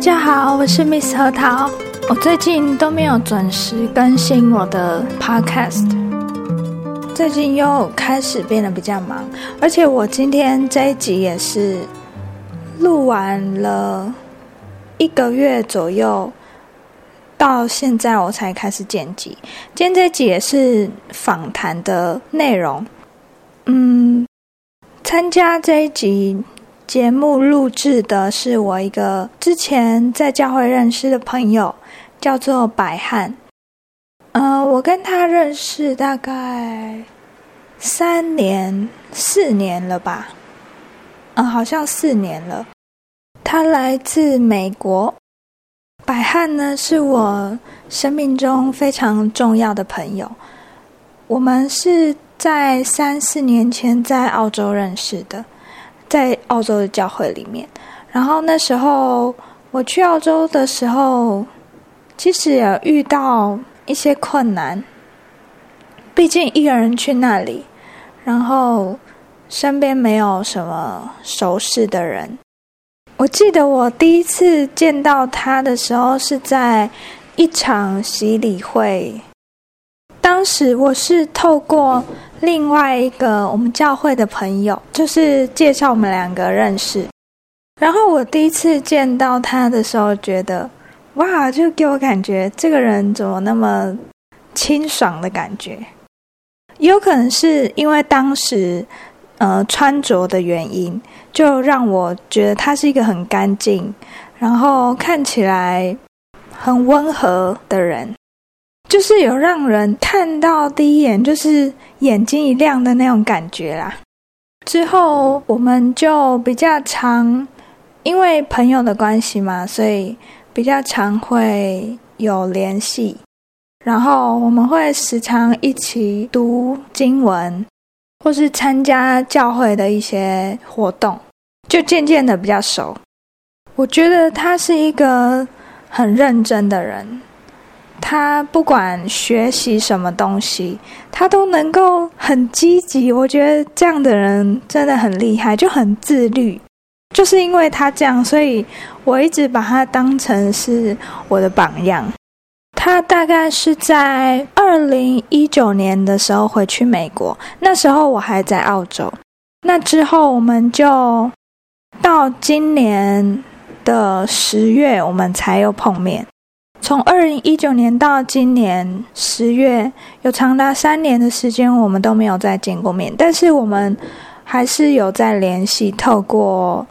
大家好，我是 Miss 核桃。我最近都没有准时更新我的 Podcast，最近又开始变得比较忙，而且我今天这一集也是录完了一个月左右，到现在我才开始剪辑。今天这一集也是访谈的内容，嗯，参加这一集。节目录制的是我一个之前在教会认识的朋友，叫做百汉。呃，我跟他认识大概三年、四年了吧？嗯，好像四年了。他来自美国。百汉呢，是我生命中非常重要的朋友。我们是在三四年前在澳洲认识的。在澳洲的教会里面，然后那时候我去澳洲的时候，其实也遇到一些困难。毕竟一个人去那里，然后身边没有什么熟识的人。我记得我第一次见到他的时候是在一场洗礼会，当时我是透过。另外一个我们教会的朋友，就是介绍我们两个认识。然后我第一次见到他的时候，觉得哇，就给我感觉这个人怎么那么清爽的感觉。有可能是因为当时呃穿着的原因，就让我觉得他是一个很干净，然后看起来很温和的人。就是有让人看到第一眼就是眼睛一亮的那种感觉啦。之后我们就比较常，因为朋友的关系嘛，所以比较常会有联系。然后我们会时常一起读经文，或是参加教会的一些活动，就渐渐的比较熟。我觉得他是一个很认真的人。他不管学习什么东西，他都能够很积极。我觉得这样的人真的很厉害，就很自律。就是因为他这样，所以我一直把他当成是我的榜样。他大概是在二零一九年的时候回去美国，那时候我还在澳洲。那之后我们就到今年的十月，我们才又碰面。从二零一九年到今年十月，有长达三年的时间，我们都没有再见过面。但是我们还是有在联系，透过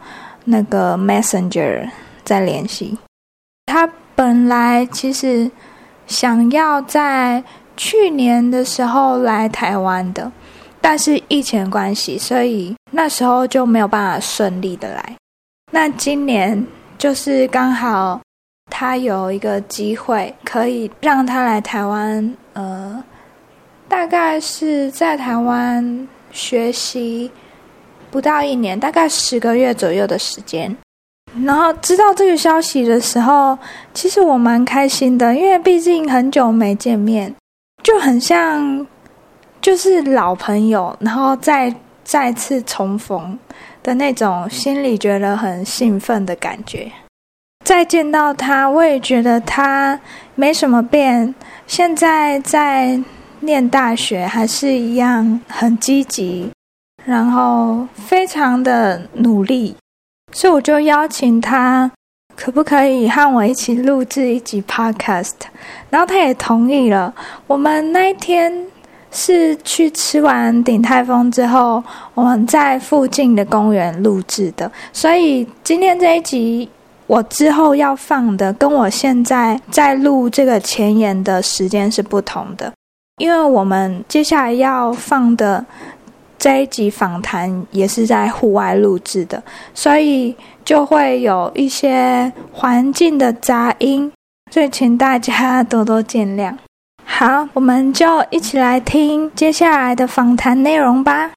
那个 Messenger 在联系。他本来其实想要在去年的时候来台湾的，但是疫情关系，所以那时候就没有办法顺利的来。那今年就是刚好。他有一个机会可以让他来台湾，呃，大概是在台湾学习不到一年，大概十个月左右的时间。然后知道这个消息的时候，其实我蛮开心的，因为毕竟很久没见面，就很像就是老朋友，然后再再次重逢的那种，心里觉得很兴奋的感觉。再见到他，我也觉得他没什么变。现在在念大学，还是一样很积极，然后非常的努力。所以我就邀请他，可不可以和我一起录制一集 Podcast？然后他也同意了。我们那一天是去吃完鼎泰丰之后，我们在附近的公园录制的。所以今天这一集。我之后要放的跟我现在在录这个前言的时间是不同的，因为我们接下来要放的这一集访谈也是在户外录制的，所以就会有一些环境的杂音，所以请大家多多见谅。好，我们就一起来听接下来的访谈内容吧。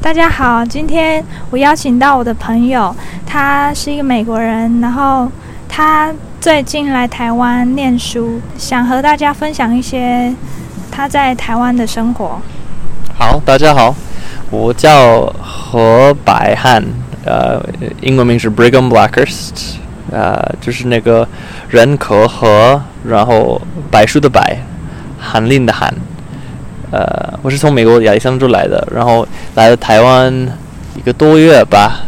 大家好，今天我邀请到我的朋友，他是一个美国人，然后他最近来台湾念书，想和大家分享一些他在台湾的生活。好，大家好，我叫何百汉，呃，英文名是 Brigham Blackhurst，呃、就是那个人口和然后柏树的柏，翰林的翰。呃，我是从美国亚利桑那州来的，然后来了台湾一个多月吧。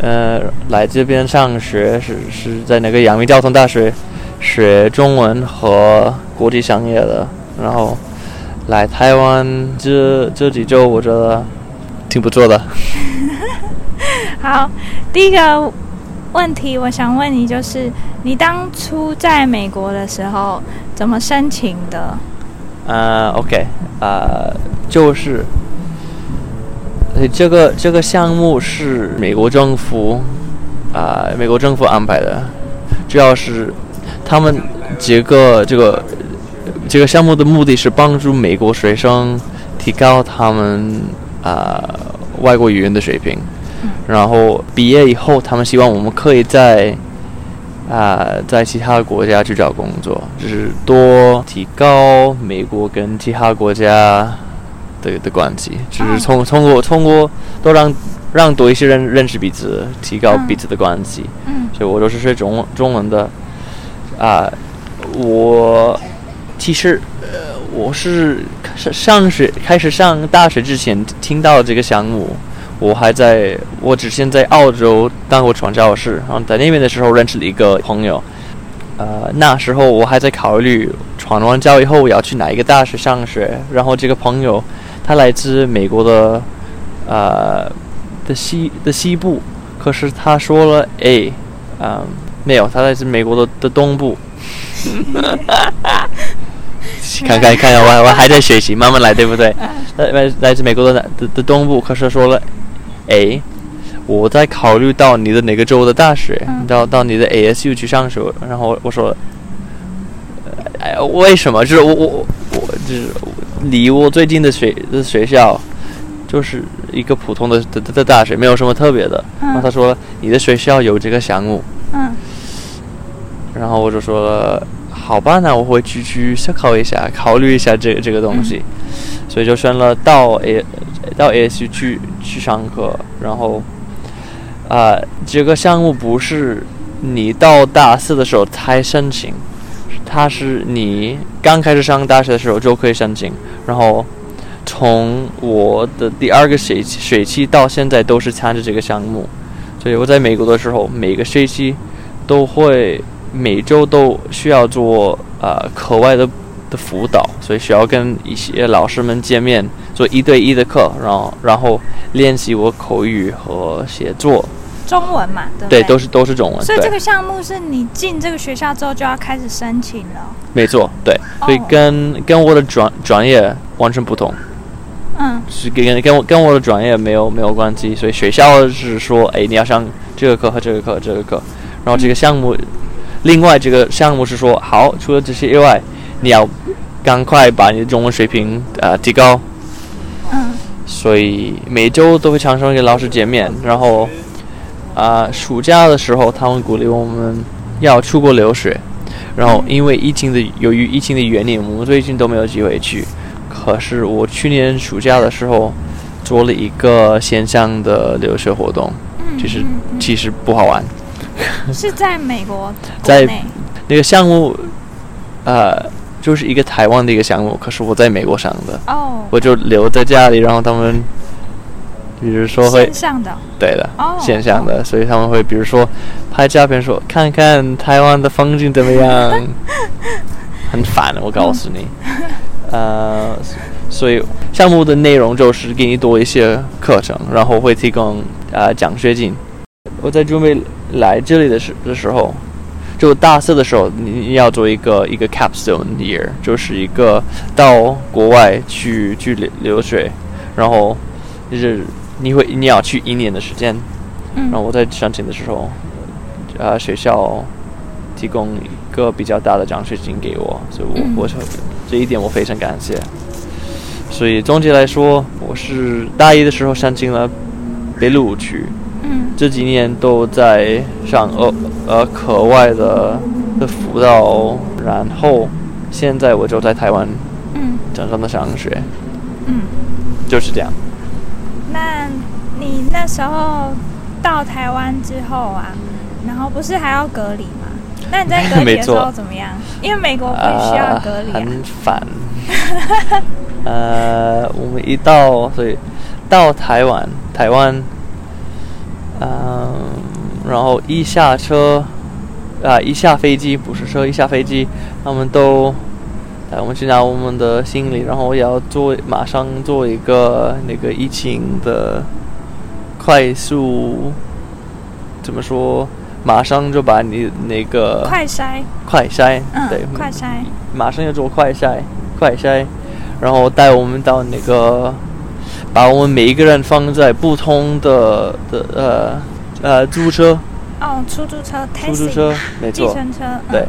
呃，来这边上学是是在那个阳明交通大学学中文和国际商业的，然后来台湾这这几周，我觉得挺不错的。好，第一个问题我想问你，就是你当初在美国的时候怎么申请的？呃，OK，呃，就是，呃，这个这个项目是美国政府，啊、美国政府安排的，主要是他们几个这个这个项目的目的是帮助美国学生提高他们啊、外国语言的水平，然后毕业以后，他们希望我们可以在啊、在其他国家去找工作，就是多提高美国跟其他国家的的关系，就是通通过通过多让让多一些人认识彼此，提高彼此的关系。嗯所以我都是学中文中文的。啊、我其实呃，我是上上学开始上大学之前听到这个项目，我还在我之前在澳洲当过传教士，然后在那边的时候认识了一个朋友。呃，那时候我还在考虑传完教以后我要去哪一个大学上学，然后这个朋友他来自美国的呃的西的西部，可是他说了，哎，嗯，没有，他来自美国的的东部。看看看看，我我还在学习，慢慢来，对不对？来来来自美国的南的的东部，可是说了，哎，我在考虑到你的哪个州的大学，嗯到到你的 ASU 去上学，然后我说，哎，为什么？就是我我我就是离我最近的学的学校，就是一个普通的的的的大学，没有什么特别的。然后他说你的学校有这个项目，嗯。然后我就说了，好吧，那我会去去思考一下，考虑一下这个这个东西，所以就选了到 A 到 ASU 去去上课，然后啊、这个项目不是你到大四的时候才申请，它是你刚开始上大学的时候就可以申请，然后从我的第二个学期学期到现在都是参加这个项目，所以我在美国的时候每个学期都会每周都需要做呃课外的的辅导，所以需要跟一些老师们见面，做一对一的课，然后然后练习我口语和写作，中文嘛，对不对，对？都是都是中文，所以这个项目是你进这个学校之后就要开始申请了。没错，对，所以哦跟跟我的专专业完全不同，嗯。是跟跟我跟我的专业没有没有关系，所以学校是说，哎，你要上这个课和这个课这个课，然后这个项目，另外这个项目是说，好，除了这些以外，你要赶快把你的中文水平呃提高，嗯。所以每周都会常常跟老师见面，然后啊、暑假的时候他们鼓励我们要出国留学，然后因为疫情的由于疫情的原因，我们最近都没有机会去。可是我去年暑假的时候做了一个线上的留学活动，嗯，其实其实不好玩。是在美国在那个项目，呃，就是一个台湾的一个项目，可是我在美国上的，哦，我就留在家里，然后他们，比如说会线上的。对的，哦线上的，所以他们会比如说拍照片说看看台湾的风景怎么样，很烦，我告诉你，呃，所以项目的内容就是给你多一些课程，然后会提供呃奖学金。我在准备来这里的时的时候，就大四的时候，你你要做一个一个 capstone year，就是一个到国外去去留留学，然后就是你会你要去一年的时间，然后嗯我在申请的时候，呃，学校提供一个比较大的奖学金给我，所以我、嗯。我是这一点我非常感谢。所以总结来说，我是大一的时候申请了被录取，嗯。这几年都在上呃呃课外的的辅导，然后现在我就在台湾嗯。正常的上学，嗯，就是这样。那你那时候到台湾之后啊，然后不是还要隔离吗？那你在隔离没的时候 怎么样？因为美国不需要啊隔离啊。很烦。呃，我们一到，所以到台湾，台湾，嗯、然后一下车，啊、一下飞机不是车，一下飞机，他们都带我们去拿我们的行李，然后也要做马上做一个那个疫情的快速，怎么说？马上就把你那个快筛，快筛，嗯对，，快筛，马上要做快筛，快筛，然后带我们到那个，把我们每一个人放在不同的的呃呃租车、哦，出租车、出租、车，没错，计程车，嗯。对，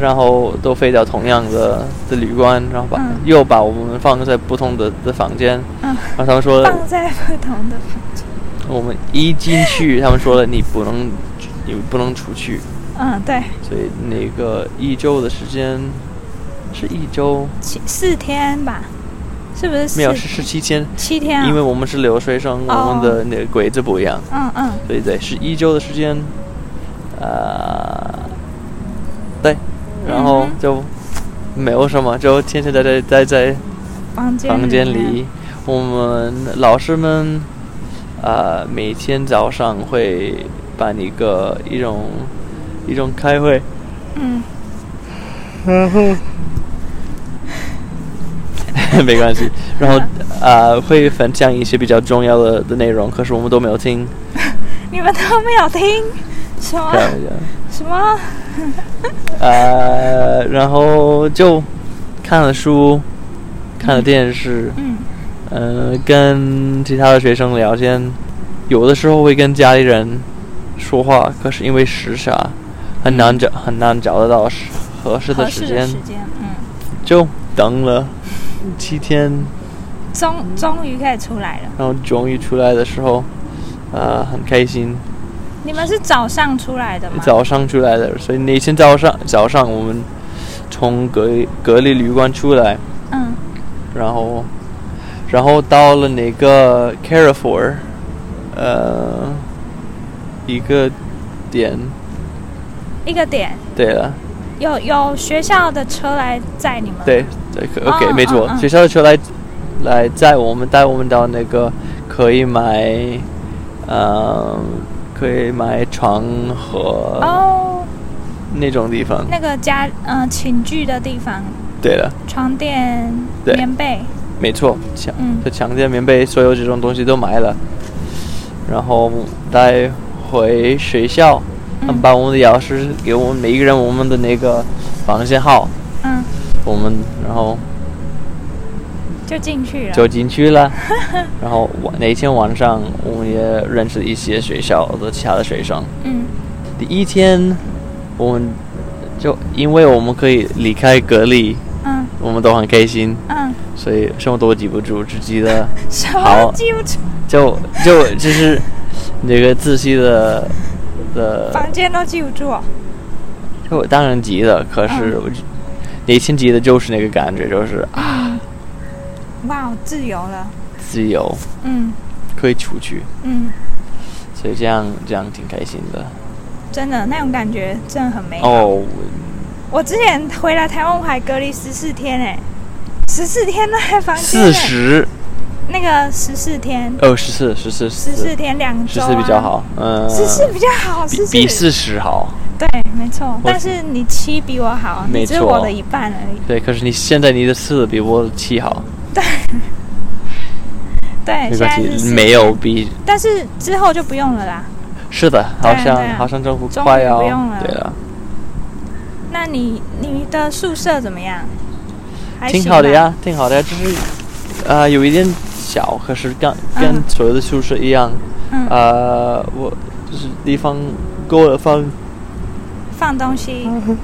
然后都飞到同样的的旅馆，然后把、嗯。又把我们放在不同的的房间，嗯，然后他们说放在不同的房间。我们一进去，他们说了你不能你不能出去，嗯，对，所以那个一周的时间是一周。七四天吧，是不是？没有，是十七天，七天啊。因为我们是留学生，哦我们的那个规则不一样，嗯嗯。所以对，是一周的时间，呃，对，然后就没有什么，就天天待在待在房间房间里，我们老师们，呃，每天早上会办一个一种一种开会，嗯，然 后没关系，然后呃会分享一些比较重要的的内容，可是我们都没有听。你们都没有听？什么？什么？呃，然后就看了书，看了电视，嗯呃，跟其他的学生聊天，有的时候会跟家里人说话，可是因为时差，很难找很难找得到合适的时间，时间，嗯，就等了七天，终终于可以出来了。然后终于出来的时候，呃，很开心。你们是早上出来的吗？早上出来的，所以那天早上早上我们从隔隔离旅馆出来，嗯然后然后到了那个 Carrefour，呃，一个点，一个点。对了，有有学校的车来载你们。对对可哦，OK，没错，嗯。嗯学校的车来来载我们，带我们到那个可以买，呃，可以买床和哦，那种地方。那个家嗯寝具的地方，对了，床垫、对。棉被，没错，强嗯。就强奸棉被，所有这种东西都埋了，然后带回学校，他们嗯把我们的钥匙给我们每一个人我们的那个房间号，嗯，我们然后就进去了。就进去了。然后晚那天晚上，我们也认识一些学校的其他的学生。嗯。第一天，我们就因为我们可以离开隔离，嗯。我们都很开心，嗯，所以什么都记不住，只记得 什么记不住，就就就是那个仔细的的，房间都记不住哦。就当然记得，可是嗯。我就那天记得就是那个感觉，就是啊，哇，自由了。自由。嗯。可以出去，嗯，所以这样这样挺开心的。真的那种感觉真的很美好。哦，我。之前回来台湾，我还隔离十四天哎，十四天都在房间。四。十那个十四天，哦，十四十四十四天两周、啊。十四比较好，嗯，十四比较好，比四比四十好。对，没错。但是你七比我好，只有错我的一半而已。对，可是你现在你的四比我的七好，对，对没关系，没有比但是之后就不用了啦。是的，好像、啊啊好像政府快要不用了对了，那你你的宿舍怎么样？还挺。好的呀，挺好的呀，就是呃有一点小，可是跟跟嗯所有的宿舍一样，嗯，呃，我就是地方够了放，放东西。嗯哼，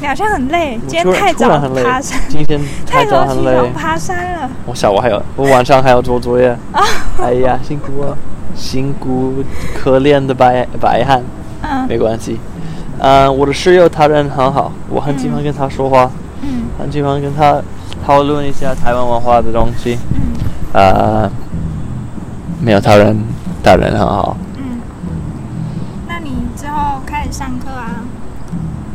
你好像很累，我今天太早爬山，，今天太太早很累爬 山了。我下午还有，我晚上还要做作业，啊，哎呀，辛苦了，辛苦可怜的白白汉。嗯没关系。呃，我的室友他人很好，我很喜欢嗯跟他说话，嗯很喜欢跟他讨论一下台湾文化的东西。嗯呃，没有他人，他人很好。嗯，那你之后开始上课啊？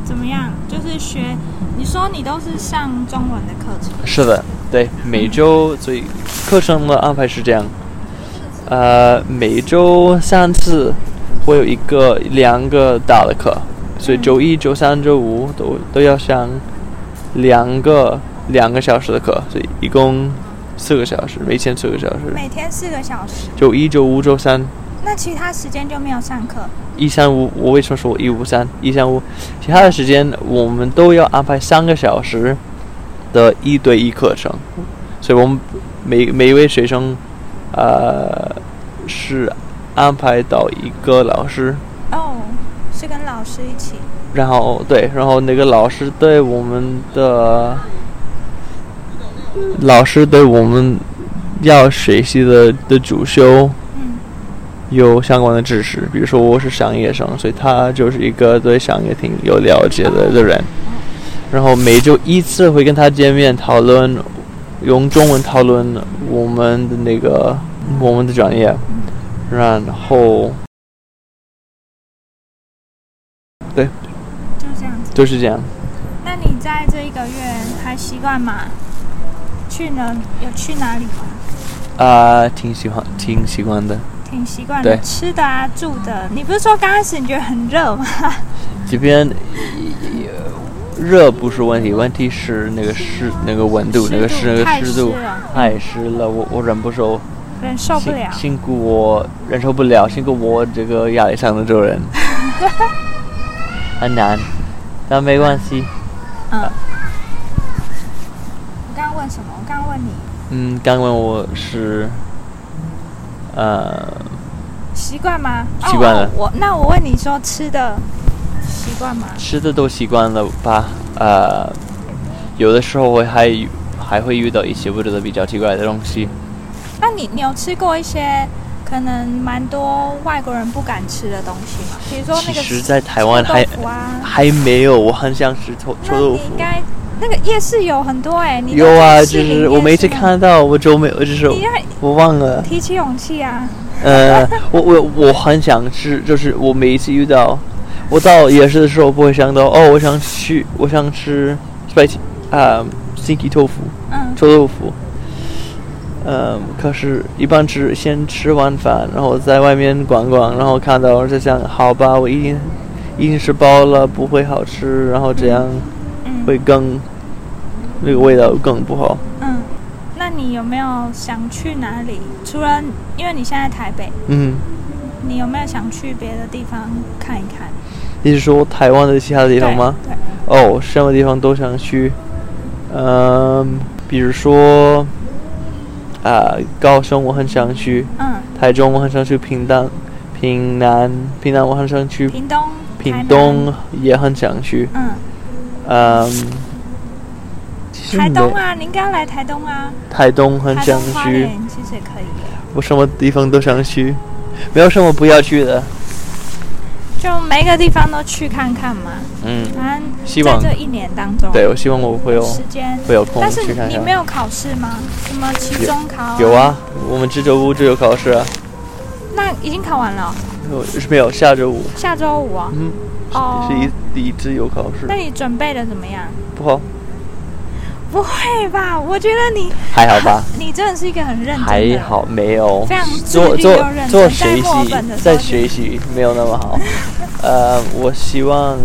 怎么样？就是学，你说你都是上中文的课程？是的，对，每周所以课程的安排是这样，呃，每周三次会有一个两个大的课，所以周一、周三、周五都都要上两个两个小时的课，所以一共四个小时，每天四个小时。每天四个小时。就一、周五、周三。那其他时间就没有上课？一三五，我为什么说一五三？一三五，其他的时间我们都要安排三个小时的一对一课程，所以我们每每一位学生，呃，是安排到一个老师。哦，是跟老师一起。然后对，然后那个老师对我们的老师对我们要学习的的主修。有相关的知识，比如说我是商业生，所以他就是一个对商业挺有了解的的人。然后每周一次会跟他见面讨论，用中文讨论我们的那个我们的专业。然后，对，就是这样。那你在这一个月还习惯吗？去呢？有去哪里吗？啊，挺喜欢，挺习惯的。挺习惯的，吃的啊，住的。你不是说刚开始你觉得很热吗？这边热不是问题，问题是那个湿，那个温度，那个湿，那个湿度太湿了，我我忍不受，忍受不了。辛苦我忍受不了，辛苦我这个压力上的这人，很难，但没关系。嗯。我刚刚问什么？我刚刚问你。嗯，刚问我是。呃，习惯吗？习惯了。我那我问你说吃的习惯吗？吃的都习惯了吧？呃，有的时候会还还会遇到一些我觉得比较奇怪的东西。那你你有吃过一些可能蛮多外国人不敢吃的东西嘛？比如说那个其实，在台湾还还没有，我很想吃臭臭豆腐。应该。那个夜市有很多哎，你有啊，就是我每次看到，我就没有，就是我忘了。提起勇气啊！呃，我我我很想吃，就是我每一次遇到，我到夜市的时候不会想到哦，我想去，我想吃 spicy 啊，sticky 豆腐，嗯，臭豆腐。嗯，可是，一般吃先吃完饭，然后在外面逛逛，然后看到就想，好吧，我已经已经是饱了，不会好吃，然后这样。会更那个味道更不好。嗯，那你有没有想去哪里？除了因为你现在台北，嗯，你有没有想去别的地方看一看？你是说台湾的其他地方吗？对。哦，什么地方都想去。嗯，比如说啊，高雄我很想去。嗯。台中我很想去，平淡、平南、平南我很想去。平东。平东也很想去。嗯。嗯，台东啊，您刚来台东啊？台东很想去，其实也可以。我什么地方都想去，没有什么不要去的。就每个地方都去看看嘛。嗯。反正在这一年当中，对我希望我会有时间，会有空但是你没有考试吗？什么期中考？有啊，我们这周五就有考试啊。那已经考完了？是没有，下周五。下周五啊。嗯。哦，是一第一次有考试。那你准备的怎么样？不好。不会吧？我觉得你还好吧？你真的是一个很认真。还好，没有。非常做做做学习，在学习没有那么好。呃，我希望，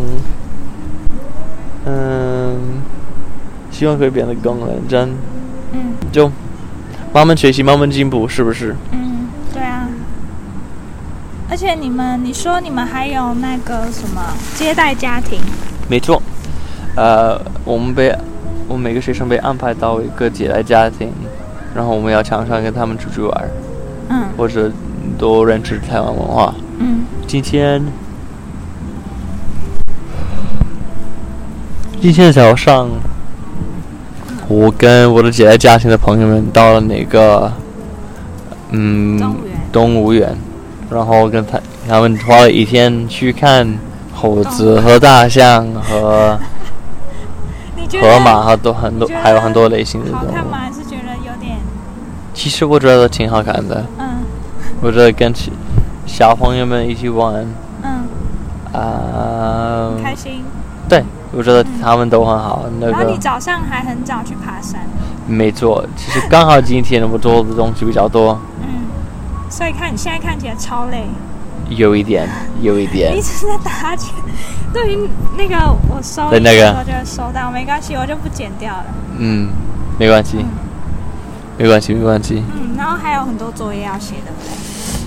嗯，希望可以变得更认真。嗯。就慢慢学习，慢慢进步，是不是？嗯。对啊而且你们，你说你们还有那个什么接待家庭？没错，呃，我们被我们每个学生被安排到一个接待家庭，然后我们要常常跟他们出去玩，嗯，或者多认识台湾文化。嗯，今天今天早上，我跟我的接待家庭的朋友们到了那个嗯动物园。然后跟他他们花了一天去看猴子和大象和河马和都很多还有很多类型的动物。好看吗？还是觉得有点？其实我觉得挺好看的。嗯。我觉得跟小朋友们一起玩。嗯。啊、开心。对，我觉得他们都很好。那然后你早上还很早去爬山，没错，其实刚好今天我做的东西比较多，嗯，所以看你现在看起来超累，有一点，有一点一。直在打哈欠。对于那个我收的那个音的时候就收到，没关系，我就不剪掉了。嗯，没关系，没关系，没关系。嗯，然后还有很多作业要写的。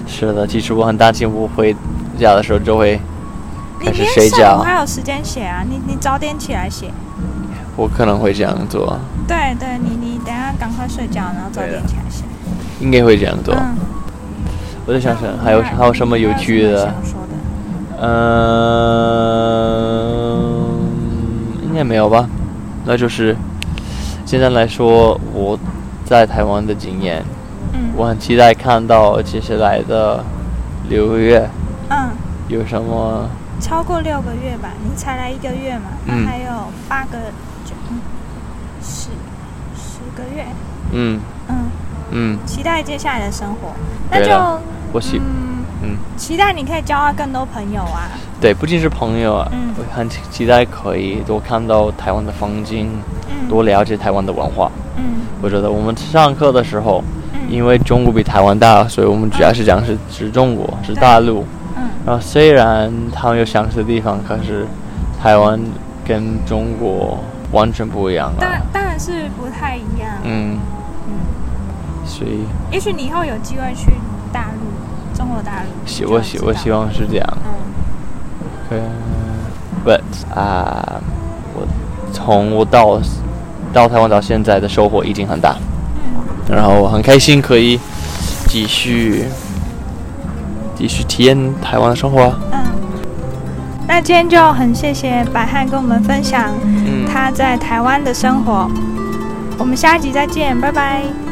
是的，其实我很担心我回家的时候就会你开始睡觉午还有时间写啊，你你早点起来写。我可能会这样做，对对，你你等下赶快睡觉，然后早点起来写。应该会这样做。嗯，我在想想还有还有什么有趣的？嗯，应该没有吧？那就是现在来说，我在台湾的经验，嗯我很期待看到接下来的六个月嗯，有什么。超过六个月吧，你才来一个月嘛，那嗯还有八个九嗯十十个月。嗯嗯，嗯，期待接下来的生活。那就嗯，嗯，期待你可以交到更多朋友啊。对，不仅是朋友啊，嗯。我很期期待可以多看到台湾的风景，嗯，多了解台湾的文化。嗯。我觉得我们上课的时候，嗯，因为中国比台湾大，所以我们主要是讲是是中国，是大陆。嗯。然后虽然他们有相似的地方，可是台湾跟中国完全不一样当了。当然是不太一样。嗯，嗯，所以。也许你以后有机会去大陆，中国大陆。希我希我希。望是这样。嗯呃，but 啊、我从我到到台湾到现在的收获已经很大，嗯，然后我很开心可以继续继续体验台湾的生活啊。嗯，那今天就很谢谢白汉跟我们分享嗯，他在台湾的生活。我们下一集再见，拜拜。